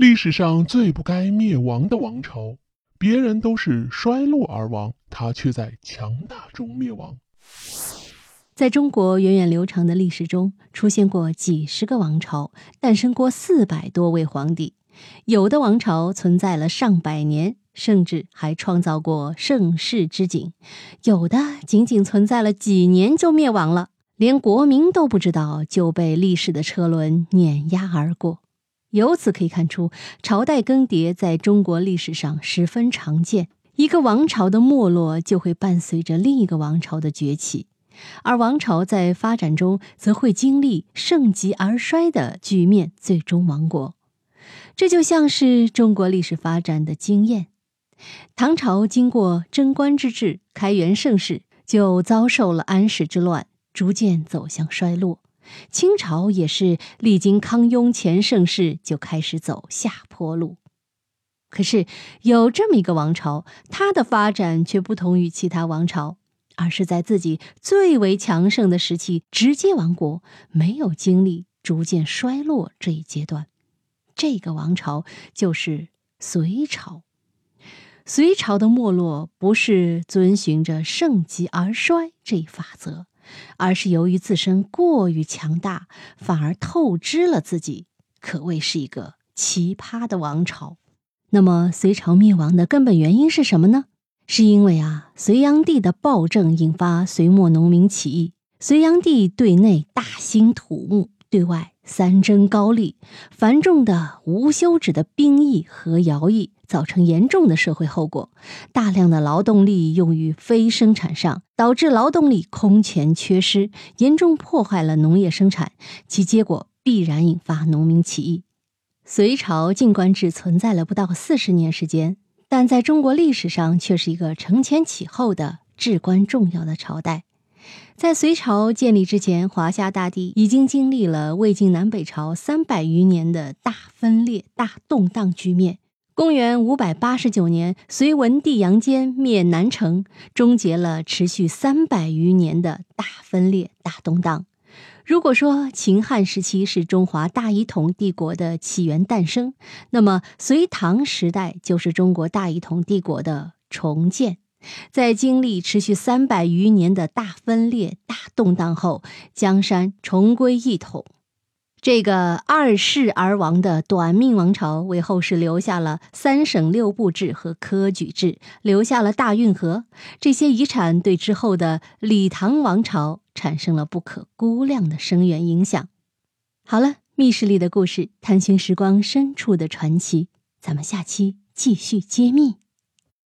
历史上最不该灭亡的王朝，别人都是衰落而亡，他却在强大中灭亡。在中国源远流长的历史中，出现过几十个王朝，诞生过四百多位皇帝。有的王朝存在了上百年，甚至还创造过盛世之景；有的仅仅存在了几年就灭亡了，连国民都不知道就被历史的车轮碾压而过。由此可以看出，朝代更迭在中国历史上十分常见。一个王朝的没落，就会伴随着另一个王朝的崛起。而王朝在发展中，则会经历盛极而衰的局面，最终亡国。这就像是中国历史发展的经验。唐朝经过贞观之治、开元盛世，就遭受了安史之乱，逐渐走向衰落。清朝也是历经康雍乾盛世，就开始走下坡路。可是有这么一个王朝，它的发展却不同于其他王朝。而是在自己最为强盛的时期直接亡国，没有经历逐渐衰落这一阶段。这个王朝就是隋朝。隋朝的没落不是遵循着盛极而衰这一法则，而是由于自身过于强大，反而透支了自己，可谓是一个奇葩的王朝。那么，隋朝灭亡的根本原因是什么呢？是因为啊，隋炀帝的暴政引发隋末农民起义。隋炀帝对内大兴土木，对外三征高丽，繁重的无休止的兵役和徭役，造成严重的社会后果。大量的劳动力用于非生产上，导致劳动力空前缺失，严重破坏了农业生产。其结果必然引发农民起义。隋朝尽管只存在了不到四十年时间。但在中国历史上，却是一个承前启后的至关重要的朝代。在隋朝建立之前，华夏大地已经经历了魏晋南北朝三百余年的大分裂、大动荡局面。公元五百八十九年，隋文帝杨坚灭南城，终结了持续三百余年的大分裂、大动荡。如果说秦汉时期是中华大一统帝国的起源诞生，那么隋唐时代就是中国大一统帝国的重建。在经历持续三百余年的大分裂、大动荡后，江山重归一统。这个二世而亡的短命王朝，为后世留下了三省六部制和科举制，留下了大运河。这些遗产对之后的李唐王朝产生了不可估量的深远影响。好了，密室里的故事，探寻时光深处的传奇，咱们下期继续揭秘。